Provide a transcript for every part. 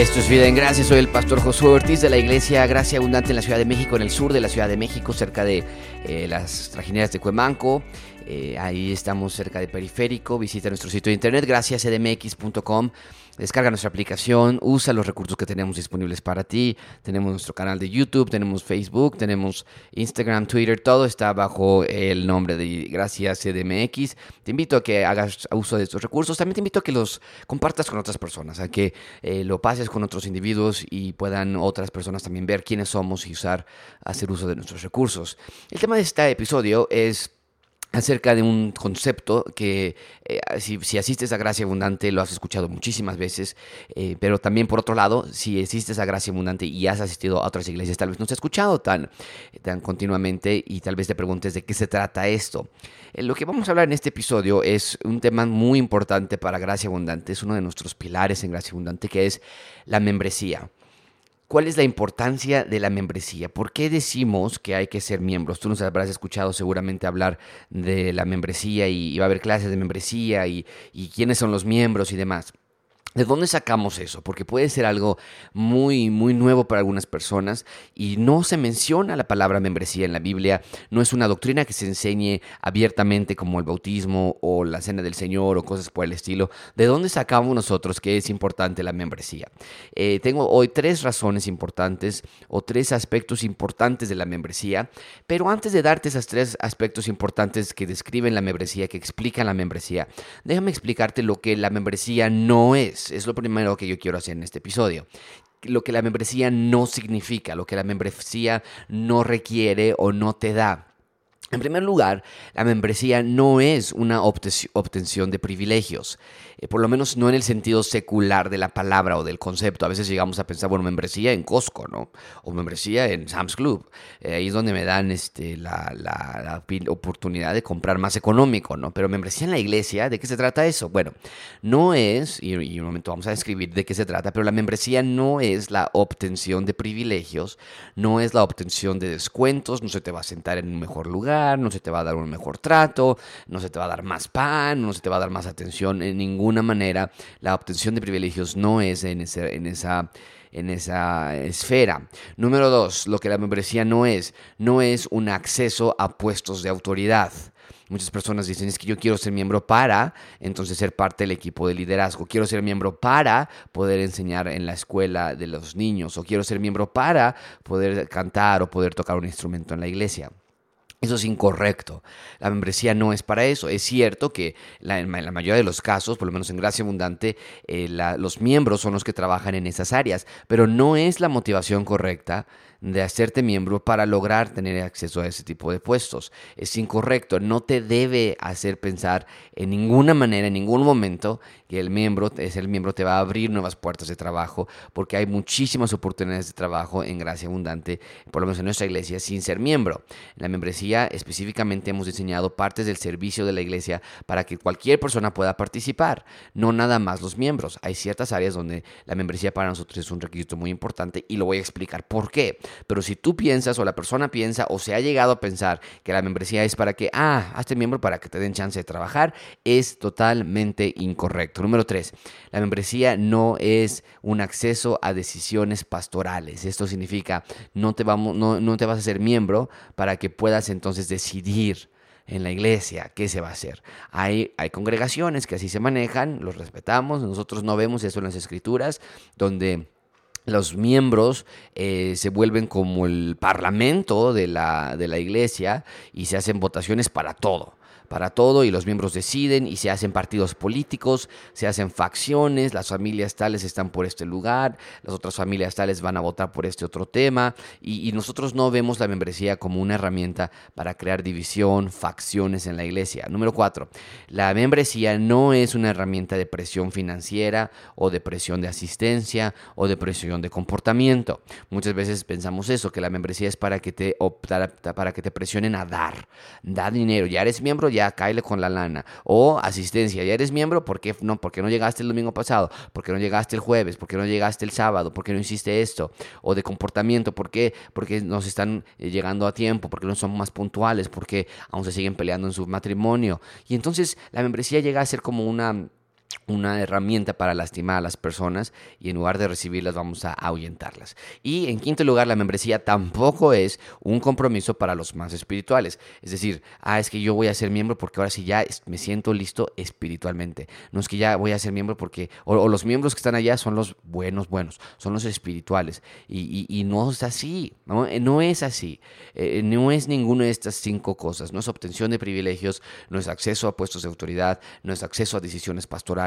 Esto es Vida en Gracia, soy el pastor Josué Ortiz de la Iglesia Gracia Abundante en la Ciudad de México, en el sur de la Ciudad de México, cerca de eh, las trajineras de Cuemanco. Eh, ahí estamos cerca de Periférico. Visita nuestro sitio de internet, graciasdmx.com. Descarga nuestra aplicación, usa los recursos que tenemos disponibles para ti. Tenemos nuestro canal de YouTube, tenemos Facebook, tenemos Instagram, Twitter, todo está bajo el nombre de Gracias CDMX. Te invito a que hagas uso de estos recursos. También te invito a que los compartas con otras personas, a que eh, lo pases con otros individuos y puedan otras personas también ver quiénes somos y usar, hacer uso de nuestros recursos. El tema de este episodio es acerca de un concepto que eh, si, asistes a Gracia Abundante lo has escuchado muchísimas veces, eh, pero también por otro lado, si asistes a Gracia Abundante y has asistido a otras iglesias, tal vez no te has escuchado tan, tan continuamente y tal vez te preguntes de qué se trata esto. Eh, lo que vamos a hablar en este episodio es un tema muy importante para Gracia Abundante, es uno de nuestros pilares en Gracia Abundante, que es la membresía. ¿Cuál es la importancia de la membresía? ¿Por qué decimos que hay que ser miembros? Tú nos habrás escuchado seguramente hablar de la membresía y, va a haber clases de membresía y quiénes son los miembros y demás. ¿De dónde sacamos eso? Porque puede ser algo muy, muy nuevo para algunas personas y no se menciona la palabra membresía en la Biblia. No es una doctrina que se enseñe abiertamente como el bautismo o la cena del Señor o cosas por el estilo. ¿De dónde sacamos nosotros que es importante la membresía? Eh, tengo hoy tres razones importantes o tres aspectos importantes de la membresía, pero antes de darte esos tres aspectos importantes que describen la membresía, que explican la membresía, déjame explicarte lo que la membresía no es es, lo primero que yo quiero hacer en este episodio lo que la membresía no significa, lo que la membresía no requiere o no te da. En primer lugar, la membresía no es una obtención de privilegios, eh, por lo menos no en el sentido secular de la palabra o del concepto. A veces llegamos a pensar, bueno, membresía en Costco, ¿no? O membresía en Sam's Club. Eh, ahí es donde me dan este, la, oportunidad de comprar más económico, ¿no? Pero membresía en la iglesia, ¿de qué se trata eso? Bueno, no es, y, y un momento vamos a describir de qué se trata, pero la membresía no es la obtención de privilegios, no es la obtención de descuentos, no se te va a sentar en un mejor lugar no se te va a dar un mejor trato, no se te va a dar más pan, no se te va a dar más atención. En ninguna manera la obtención de privilegios no es en, esa en esa esfera. Número dos, lo que la membresía no es, no es un acceso a puestos de autoridad. Muchas personas dicen, es que yo quiero ser miembro para, entonces ser parte del equipo de liderazgo. Quiero ser miembro para poder enseñar en la escuela de los niños. O quiero ser miembro para poder cantar o poder tocar un instrumento en la iglesia. Eso es incorrecto. La membresía no es para eso. Es cierto que en la mayoría de los casos, por lo menos en Gracia Abundante, eh, los miembros son los que trabajan en esas áreas, pero no es la motivación correcta de hacerte miembro para lograr tener acceso a ese tipo de puestos. Es incorrecto, no te debe hacer pensar en ninguna manera, en ningún momento, que el miembro, es el miembro te va a abrir nuevas puertas de trabajo, porque hay muchísimas oportunidades de trabajo en Gracia Abundante, por lo menos en nuestra iglesia, sin ser miembro. En la membresía específicamente hemos diseñado partes del servicio de la iglesia para que cualquier persona pueda participar, no nada más los miembros. Hay ciertas áreas donde la membresía para nosotros es un requisito muy importante y lo voy a explicar por qué. Pero si tú piensas o la persona piensa o se ha llegado a pensar que la membresía es para que, ah, hazte miembro para que te den chance de trabajar, es totalmente incorrecto. Número tres, la membresía no es un acceso a decisiones pastorales. Esto significa no te, vamos, no, no te vas a ser miembro para que puedas entonces decidir en la iglesia, ¿qué se va a hacer? Hay, hay congregaciones que así se manejan, los respetamos, nosotros no vemos eso en las escrituras, donde los miembros eh, se vuelven como el parlamento de la, de la iglesia y se hacen votaciones para todo para todo y los miembros deciden y se hacen partidos políticos, se hacen facciones, las familias tales están por este lugar, las otras familias tales van a votar por este otro tema y, nosotros no vemos la membresía como una herramienta para crear división, facciones en la iglesia. Número cuatro, la membresía no es una herramienta de presión financiera o de presión de asistencia o de presión de comportamiento. Muchas veces pensamos eso, que la membresía es para que te, para que te presionen a dar, da dinero, ya eres miembro, ya ya con la lana. O asistencia, ya eres miembro, ¿por qué no? porque no llegaste el domingo pasado? ¿Por qué no llegaste el jueves? ¿Por qué no llegaste el sábado? ¿Por qué no hiciste esto? O de comportamiento, ¿por qué? Porque nos están eh, llegando a tiempo, porque no son más puntuales, porque aún se siguen peleando en su matrimonio. Y entonces la membresía llega a ser como una una herramienta para lastimar a las personas y en lugar de recibirlas vamos a ahuyentarlas. Y en quinto lugar, la membresía tampoco es un compromiso para los más espirituales. Es decir, ah, es que yo voy a ser miembro porque ahora sí ya me siento listo espiritualmente. No es que ya voy a ser miembro porque, o, los miembros que están allá son los buenos, buenos, son los espirituales. Y, no es así, no, no es así. Eh, no es ninguna de estas cinco cosas. No es obtención de privilegios, no es acceso a puestos de autoridad, no es acceso a decisiones pastorales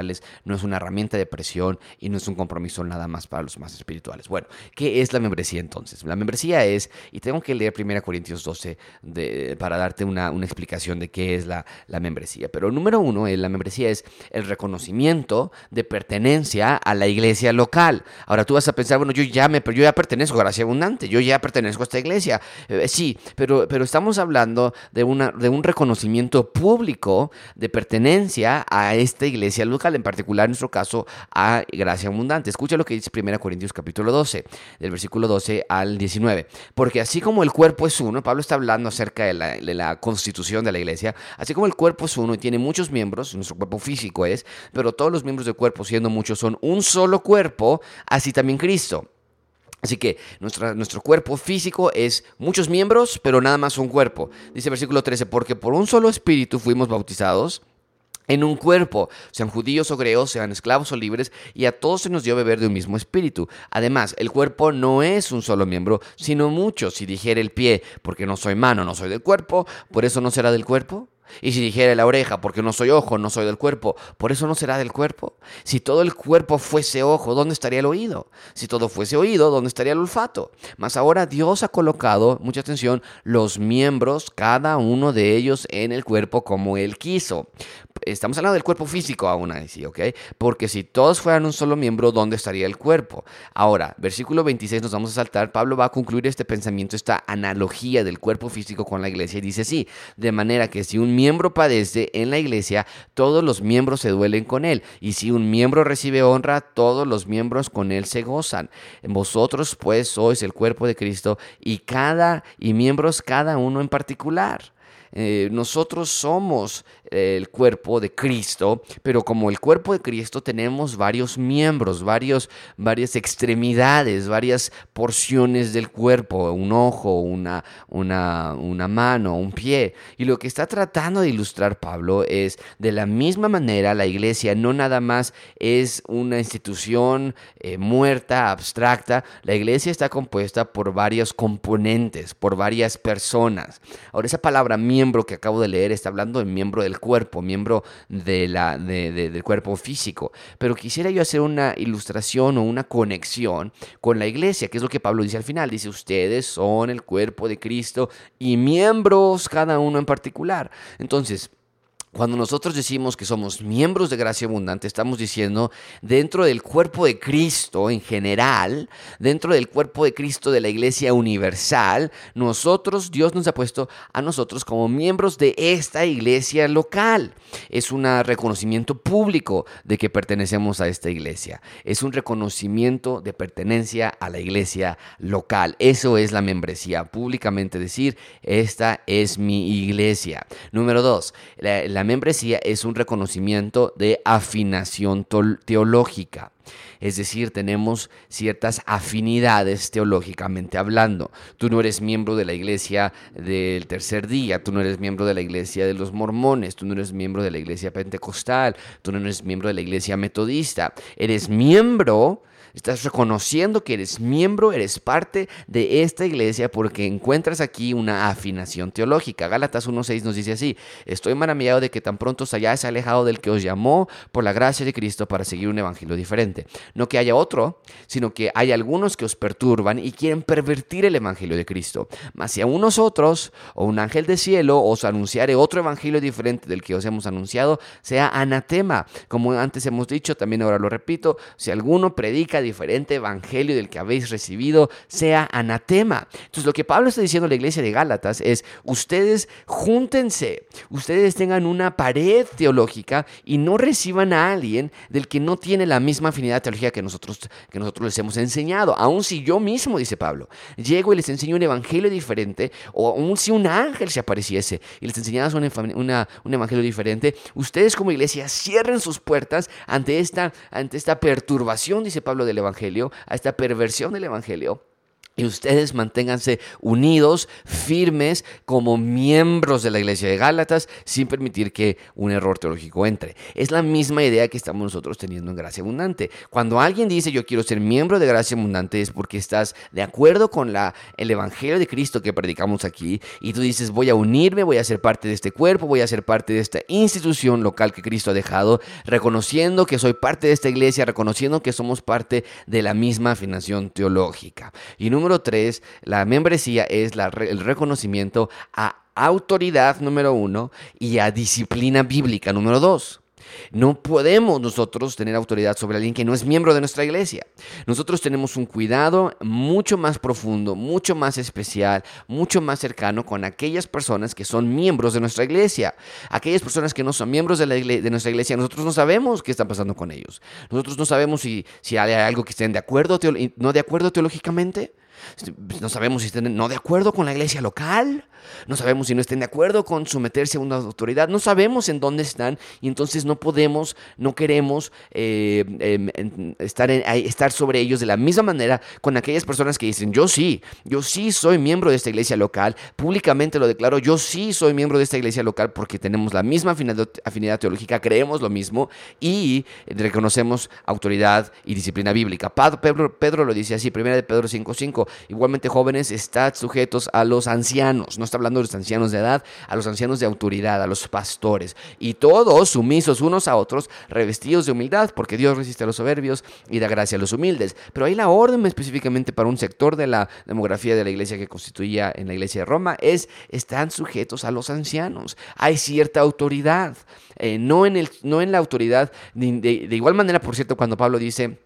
no es una herramienta de presión y no es un compromiso nada más para los más espirituales. Bueno, ¿qué es la membresía entonces? La membresía es, y tengo que leer 1 Corintios 12 para darte una, explicación de qué es la, membresía. Pero número uno, eh, la membresía es el reconocimiento de pertenencia a la iglesia local. Ahora tú vas a pensar, bueno, yo ya, me, yo ya pertenezco a Gracia Abundante, yo ya pertenezco a esta iglesia. Eh, sí, pero, pero estamos hablando de, una, de un reconocimiento público de pertenencia a esta iglesia en particular en nuestro caso a gracia abundante. Escucha lo que dice 1 Corintios capítulo 12, del versículo 12 al 19. Porque así como el cuerpo es uno, Pablo está hablando acerca de la, constitución de la iglesia, así como el cuerpo es uno y tiene muchos miembros, nuestro cuerpo físico es, pero todos los miembros del cuerpo, siendo muchos, son un solo cuerpo, así también Cristo. Así que nuestro cuerpo físico es muchos miembros, pero nada más un cuerpo. Dice el versículo 13, porque por un solo espíritu fuimos bautizados en un cuerpo, sean judíos o griegos, sean esclavos o libres, y a todos se nos dio beber de un mismo espíritu. Además, el cuerpo no es un solo miembro, sino muchos. Si dijera el pie, porque no soy mano, no soy del cuerpo, por eso no será del cuerpo. Y si dijera la oreja, porque no soy ojo, no soy del cuerpo, por eso no será del cuerpo. Si todo el cuerpo fuese ojo, ¿dónde estaría el oído? Si todo fuese oído, ¿dónde estaría el olfato? Mas ahora Dios ha colocado, mucha atención, los miembros, cada uno de ellos en el cuerpo como Él quiso. Estamos hablando del cuerpo físico aún así, ¿ok? Porque si todos fueran un solo miembro, ¿dónde estaría el cuerpo? Ahora, versículo 26 nos vamos a saltar. Pablo va a concluir este pensamiento, esta analogía del cuerpo físico con la iglesia y dice así, de manera que si un miembro padece en la iglesia, todos los miembros se duelen con él. Y si un miembro recibe honra, todos los miembros con él se gozan. Vosotros pues sois el cuerpo de Cristo y cada y miembros cada uno en particular. Eh, nosotros somos el cuerpo de Cristo, pero como el cuerpo de Cristo tenemos varios miembros, varios, varias extremidades, varias porciones del cuerpo, un ojo, una, una, una mano, un pie. Y lo que está tratando de ilustrar Pablo es, de la misma manera, la iglesia no nada más es una institución eh, muerta, abstracta, la iglesia está compuesta por varios componentes, por varias personas. Ahora esa palabra miembro que acabo de leer está hablando de miembro del cuerpo, miembro de la, del cuerpo físico. Pero quisiera yo hacer una ilustración o una conexión con la iglesia, que es lo que Pablo dice al final. Dice, ustedes son el cuerpo de Cristo y miembros cada uno en particular. Entonces, cuando nosotros decimos que somos miembros de Gracia Abundante, estamos diciendo dentro del cuerpo de Cristo en general, dentro del cuerpo de Cristo de la Iglesia Universal, nosotros, Dios nos ha puesto a nosotros como miembros de esta iglesia local. Es un reconocimiento público de que pertenecemos a esta iglesia. Es un reconocimiento de pertenencia a la iglesia local. Eso es la membresía, públicamente decir, esta es mi iglesia. Número dos, la membresía es un reconocimiento de afinación teológica. Es decir, tenemos ciertas afinidades teológicamente hablando. Tú no eres miembro de la iglesia del tercer día, tú no eres miembro de la iglesia de los mormones, tú no eres miembro de la iglesia pentecostal, tú no eres miembro de la iglesia metodista. Eres miembro Estás reconociendo que eres miembro, eres parte de esta iglesia porque encuentras aquí una afinación teológica. Gálatas 1.6 nos dice así, estoy maravillado de que tan pronto se hayáis alejado del que os llamó por la gracia de Cristo para seguir un evangelio diferente. No que haya otro, sino que hay algunos que os perturban y quieren pervertir el evangelio de Cristo. Mas si a unos otros o un ángel de cielo os anunciare otro evangelio diferente del que os hemos anunciado, sea anatema. Como antes hemos dicho, también ahora lo repito, si alguno predica diferente evangelio del que habéis recibido sea anatema. Entonces lo que Pablo está diciendo a la iglesia de Gálatas es, ustedes júntense, ustedes tengan una pared teológica y no reciban a alguien del que no tiene la misma afinidad teológica que nosotros, que nosotros les hemos enseñado. Aun si yo mismo, dice Pablo, llego y les enseño un evangelio diferente, o aun si un ángel se apareciese y les enseñara un evangelio diferente, ustedes como iglesia cierren sus puertas ante esta, ante esta perturbación, dice Pablo del evangelio, a esta perversión del evangelio y ustedes manténganse unidos, firmes, como miembros de la iglesia de Gálatas, sin permitir que un error teológico entre. Es la misma idea que estamos nosotros teniendo en Gracia Abundante. Cuando alguien dice yo quiero ser miembro de Gracia Abundante es porque estás de acuerdo con la, el Evangelio de Cristo que predicamos aquí y tú dices voy a unirme, voy a ser parte de este cuerpo, voy a ser parte de esta institución local que Cristo ha dejado, reconociendo que soy parte de esta iglesia, reconociendo que somos parte de la misma afinación teológica. Y número tres, la membresía es el reconocimiento a autoridad número uno y a disciplina bíblica número dos. No podemos nosotros tener autoridad sobre alguien que no es miembro de nuestra iglesia. Nosotros tenemos un cuidado mucho más profundo, mucho más especial, mucho más cercano con aquellas personas que son miembros de nuestra iglesia. Aquellas personas que no son miembros de, de nuestra iglesia, nosotros no sabemos qué está pasando con ellos. Nosotros no sabemos si, si hay algo que estén de acuerdo, no de acuerdo teológicamente. No sabemos si estén no de acuerdo con la iglesia local. No sabemos si no estén de acuerdo con someterse a una autoridad. No sabemos en dónde están y entonces no podemos, no queremos eh, em, estar, estar sobre ellos de la misma manera con aquellas personas que dicen, yo sí, yo sí soy miembro de esta iglesia local. Públicamente lo declaro, yo sí soy miembro de esta iglesia local porque tenemos la misma afinidad, afinidad teológica, creemos lo mismo y reconocemos autoridad y disciplina bíblica. Pedro, Pedro lo dice así, primera de Pedro 5.5. Igualmente, jóvenes, estad sujetos a los ancianos. No está hablando de los ancianos de edad, a los ancianos de autoridad, a los pastores. Y todos sumisos unos a otros, revestidos de humildad, porque Dios resiste a los soberbios y da gracia a los humildes. Pero ahí la orden específicamente para un sector de la demografía de la iglesia que constituía en la iglesia de Roma es, están sujetos a los ancianos. Hay cierta autoridad. Eh, no, en el, no en la autoridad, de igual manera, por cierto, cuando Pablo dice,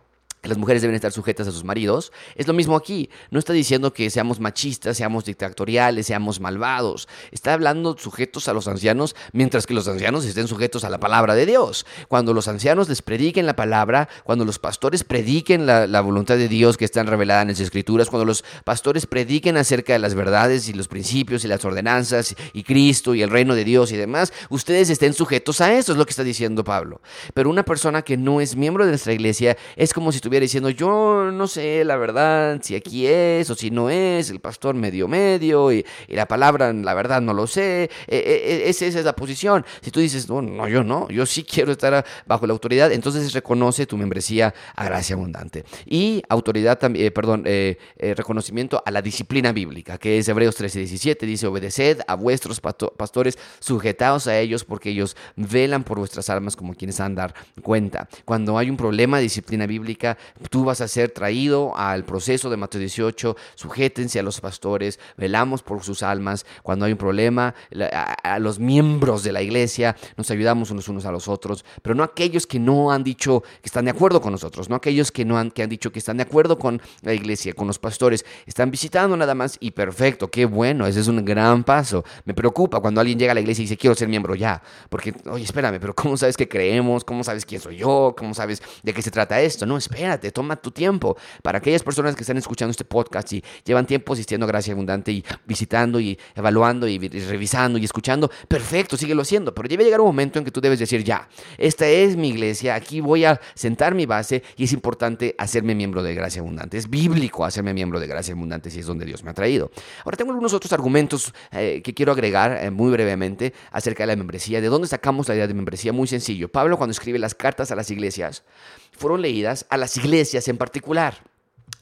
las mujeres deben estar sujetas a sus maridos. Es lo mismo aquí. No está diciendo que seamos machistas, seamos dictatoriales, seamos malvados. Está hablando sujetos a los ancianos, mientras que los ancianos estén sujetos a la palabra de Dios. Cuando los ancianos les prediquen la palabra, cuando los pastores prediquen la, voluntad de Dios que están revelada en las escrituras, cuando los pastores prediquen acerca de las verdades y los principios y las ordenanzas y Cristo y el reino de Dios y demás, ustedes estén sujetos a eso, es lo que está diciendo Pablo. Pero una persona que no es miembro de nuestra iglesia es como si tuviera diciendo, yo no sé la verdad si aquí es o si no es, el pastor medio medio y, la palabra, la verdad no lo sé, e, e, e, esa, es la posición. Si tú dices, no, no, yo no, yo sí quiero estar bajo la autoridad, entonces reconoce tu membresía a gracia abundante. Y autoridad también, eh, perdón, eh, eh, reconocimiento a la disciplina bíblica, que es Hebreos 13, 17, dice, obedeced a vuestros pastores, sujetaos a ellos porque ellos velan por vuestras almas como quienes han dar cuenta. Cuando hay un problema disciplina bíblica, tú vas a ser traído al proceso de Mateo 18, sujétense a los pastores, velamos por sus almas, cuando hay un problema, a, los miembros de la iglesia, nos ayudamos unos unos a los otros, pero no aquellos que no han dicho que están de acuerdo con nosotros, no aquellos que no han, que han dicho que están de acuerdo con la iglesia, con los pastores, están visitando nada más y perfecto, qué bueno, ese es un gran paso. Me preocupa cuando alguien llega a la iglesia y dice quiero ser miembro ya, porque, oye, espérame, pero ¿cómo sabes que creemos? ¿Cómo sabes quién soy yo? ¿Cómo sabes de qué se trata esto? No, espérate toma tu tiempo. Para aquellas personas que están escuchando este podcast y llevan tiempo asistiendo a Gracia Abundante y visitando y evaluando y, revisando y escuchando, perfecto, síguelo haciendo. Pero debe llegar un momento en que tú debes decir, ya, esta es mi iglesia, aquí voy a sentar mi base y es importante hacerme miembro de Gracia Abundante. Es bíblico hacerme miembro de Gracia Abundante si es donde Dios me ha traído. Ahora tengo algunos otros argumentos eh, que quiero agregar eh, muy brevemente acerca de la membresía. ¿De dónde sacamos la idea de membresía? Muy sencillo. Pablo cuando escribe las cartas a las iglesias, fueron leídas a las iglesias en particular,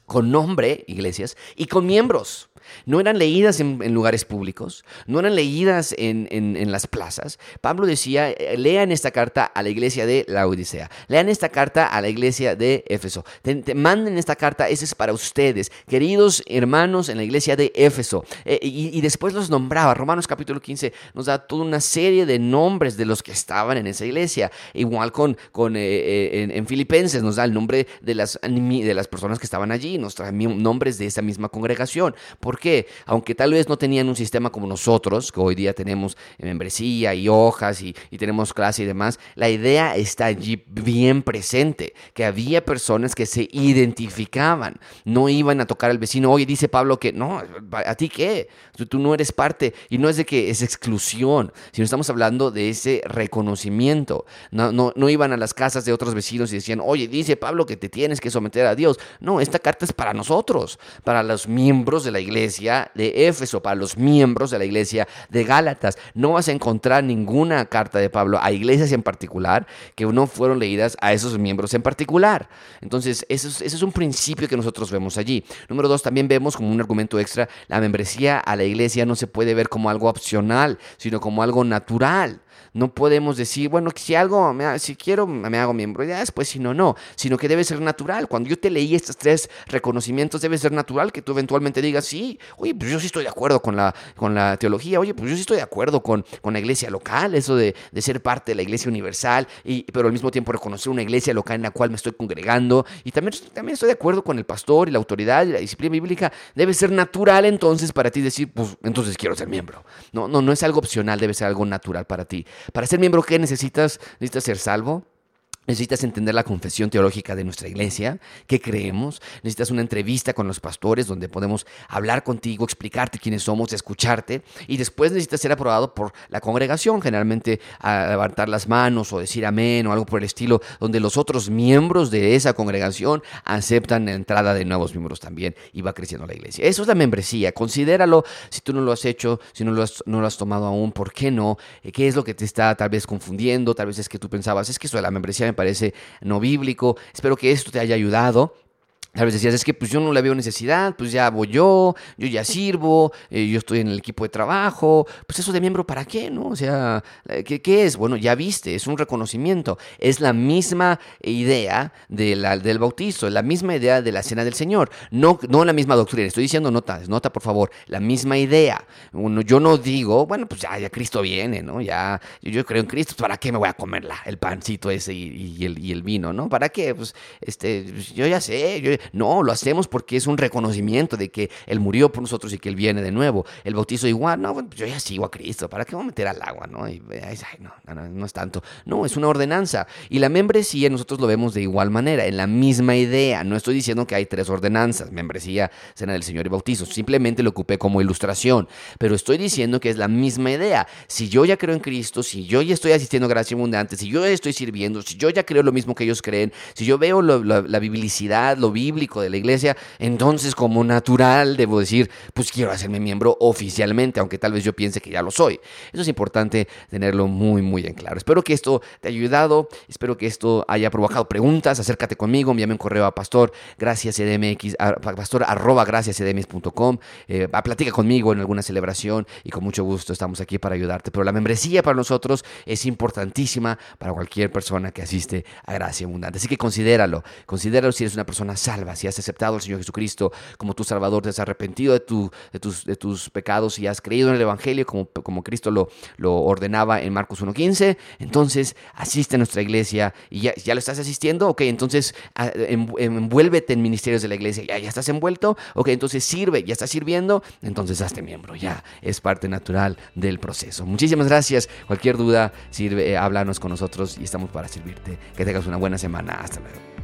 con nombre, iglesias, y con miembros. No eran leídas en, lugares públicos, no eran leídas en, las plazas. Pablo decía, eh, lean esta carta a la iglesia de la Odisea, lean esta carta a la iglesia de Éfeso, te, manden esta carta, esa es para ustedes, queridos hermanos en la iglesia de Éfeso. Eh, y, después los nombraba, Romanos capítulo 15 nos da toda una serie de nombres de los que estaban en esa iglesia, igual con, con eh, en, Filipenses nos da el nombre de las, de las personas que estaban allí, nos trae nombres de esa misma congregación. ¿Por qué? Aunque tal vez no tenían un sistema como nosotros, que hoy día tenemos membresía y hojas y, tenemos clase y demás, la idea está allí bien presente, que había personas que se identificaban, no iban a tocar al vecino. Oye, dice Pablo que no, ¿a ti qué? Tú no eres parte y no es de que es exclusión, sino estamos hablando de ese reconocimiento. No, no, no iban a las casas de otros vecinos y decían, oye, dice Pablo que te tienes que someter a Dios. No, esta carta es para nosotros, para los miembros de la iglesia de Éfeso, para los miembros de la iglesia de Gálatas. No vas a encontrar ninguna carta de Pablo a iglesias en particular que no fueron leídas a esos miembros en particular. Entonces, eso es, es un principio que nosotros vemos allí. Número dos, también vemos como un argumento extra, la membresía a la iglesia no se puede ver como algo opcional, sino como algo natural. No podemos decir, bueno, si algo, si quiero, me hago miembro, ya después si no, no, sino que debe ser natural. Cuando yo te leí estos tres reconocimientos, debe ser natural que tú eventualmente digas, sí, oye, pues yo sí estoy de acuerdo con la, con la teología, oye, pues yo sí estoy de acuerdo con, con la iglesia local, eso de, de ser parte de la iglesia universal, y, pero al mismo tiempo reconocer una iglesia local en la cual me estoy congregando. Y también, también estoy de acuerdo con el pastor y la autoridad y la disciplina bíblica. Debe ser natural entonces para ti decir, pues entonces quiero ser miembro. No, no, no es algo opcional, debe ser algo natural para ti. Para ser miembro, ¿qué necesitas? Necesitas ser salvo, Necesitas entender la confesión teológica de nuestra iglesia, qué creemos. Necesitas una entrevista con los pastores donde podemos hablar contigo, explicarte quiénes somos, escucharte. Y después necesitas ser aprobado por la congregación, generalmente a levantar las manos o decir amén o algo por el estilo, donde los otros miembros de esa congregación aceptan la entrada de nuevos miembros también y va creciendo la iglesia. Eso es la membresía. Considéralo si tú no lo has hecho, si no lo has, no lo has tomado aún, ¿por qué no? ¿Qué es lo que te está tal vez confundiendo? Tal vez es que tú pensabas, es que eso de la membresía me parece no bíblico. Espero que esto te haya ayudado. Tal vez decías, es que pues yo no le veo necesidad, pues ya voy yo, yo ya sirvo, eh, yo estoy en el equipo de trabajo, pues eso de miembro, ¿para qué? ¿No? O sea, eh, ¿qué, ¿qué, es? Bueno, ya viste, es un reconocimiento, es la misma idea de la, del bautizo, la misma idea de la cena del Señor, no, no la misma doctrina, estoy diciendo nota, nota por favor, la misma idea. Uno, yo no digo, bueno, pues ya, ya Cristo viene, ¿no? Ya, yo, creo en Cristo, pues, ¿para qué me voy a comer la, el pancito ese y, el, y el vino, ¿no? ¿Para qué? Pues, este, pues, yo ya sé, yo no, lo hacemos porque es un reconocimiento de que Él murió por nosotros y que Él viene de nuevo. El bautizo igual, no, pues yo ya sigo a Cristo, ¿para qué voy a meter al agua? No, no, no, es tanto. No, es una ordenanza. Y la membresía nosotros lo vemos de igual manera, en la misma idea. No estoy diciendo que hay tres ordenanzas, membresía, cena del Señor y bautizo. Simplemente lo ocupé como ilustración. Pero estoy diciendo que es la misma idea. Si yo ya creo en Cristo, si yo ya estoy asistiendo a gracia abundante, si yo ya estoy sirviendo, si yo ya creo lo mismo que ellos creen, si yo veo la biblicidad, lo bíblico, de la iglesia, entonces como natural debo decir, pues quiero hacerme miembro oficialmente, aunque tal vez yo piense que ya lo soy. Eso es importante tenerlo muy, muy en claro. Espero que esto te haya ayudado, espero que esto haya provocado preguntas, acércate conmigo, envíame un correo a pastor, gracias cdmx, a pastor arroba gracias cdmx.com, eh, platica conmigo en alguna celebración y con mucho gusto estamos aquí para ayudarte. Pero la membresía para nosotros es importantísima para cualquier persona que asiste a Gracia Abundante. Así que considéralo, considéralo si eres una persona salva, si has aceptado al Señor Jesucristo como tu Salvador, te has arrepentido de, tu, de, tus, pecados y has creído en el Evangelio como, Cristo lo, ordenaba en Marcos 1.15, entonces asiste a nuestra iglesia y ya, lo estás asistiendo, ok, entonces envuélvete en ministerios de la iglesia, ya, ya estás envuelto, ok, entonces sirve, ya estás sirviendo, entonces hazte miembro, ya es parte natural del proceso. Muchísimas gracias, cualquier duda, sirve, eh, háblanos con nosotros y estamos para servirte. Que tengas una buena semana, hasta luego.